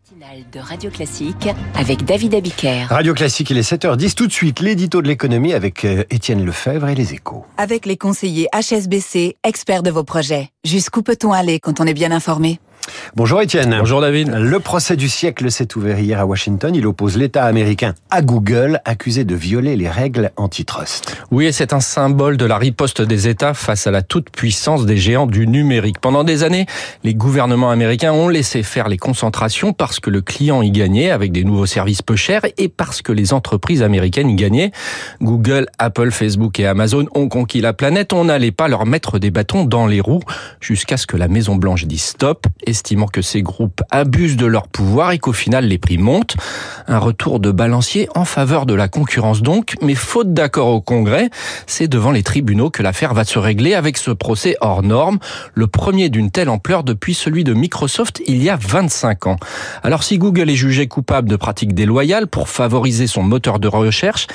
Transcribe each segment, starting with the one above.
matinale de Radio Classique avec David Abiker. Radio Classique, il est 7h10. Tout de suite, l'édito de l'économie avec euh, Étienne Lefebvre et les échos. Avec les conseillers HSBC, experts de vos projets. Jusqu'où peut-on aller quand on est bien informé? Bonjour Étienne. Bonjour David. Le procès du siècle s'est ouvert hier à Washington. Il oppose l'État américain à Google, accusé de violer les règles antitrust. Oui, et c'est un symbole de la riposte des États face à la toute-puissance des géants du numérique. Pendant des années, les gouvernements américains ont laissé faire les concentrations parce que le client y gagnait avec des nouveaux services peu chers et parce que les entreprises américaines y gagnaient. Google, Apple, Facebook et Amazon ont conquis la planète. On n'allait pas leur mettre des bâtons dans les roues jusqu'à ce que la Maison Blanche dise stop estimant que ces groupes abusent de leur pouvoir et qu'au final les prix montent. Un retour de balancier en faveur de la concurrence donc, mais faute d'accord au Congrès, c'est devant les tribunaux que l'affaire va se régler avec ce procès hors norme, le premier d'une telle ampleur depuis celui de Microsoft il y a 25 ans. Alors si Google est jugé coupable de pratiques déloyales pour favoriser son moteur de recherche,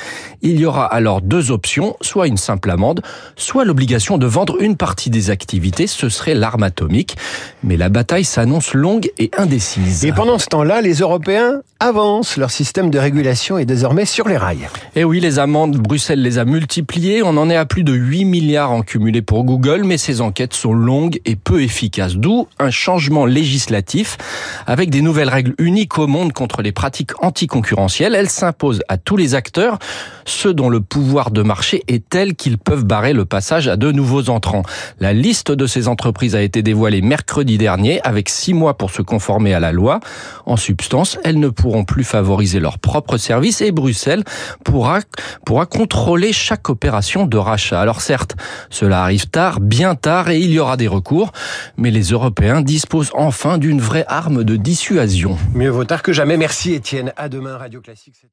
il y aura alors deux options, soit une simple amende, soit l'obligation de vendre une partie des activités, ce serait l'arme atomique. Mais la bataille s'annonce longue et indécise. Et pendant ce temps-là, les Européens avancent. Leur système de régulation est désormais sur les rails. Et oui, les amendes, Bruxelles les a multipliées. On en est à plus de 8 milliards en cumulé pour Google, mais ces enquêtes sont longues et peu efficaces. D'où un changement législatif avec des nouvelles règles uniques au monde contre les pratiques anticoncurrentielles. Elles s'imposent à tous les acteurs, ceux dont le pouvoir de marché est tel qu'ils peuvent barrer le passage à de nouveaux entrants. La liste de ces entreprises a été dévoilée mercredi dernier avec six mois pour se conformer à la loi. En substance, elles ne plus favoriser leurs propres services et Bruxelles pourra, pourra contrôler chaque opération de rachat. Alors certes, cela arrive tard, bien tard, et il y aura des recours, mais les Européens disposent enfin d'une vraie arme de dissuasion. Mieux vaut tard que jamais. Merci Étienne. À demain, Radio Classique.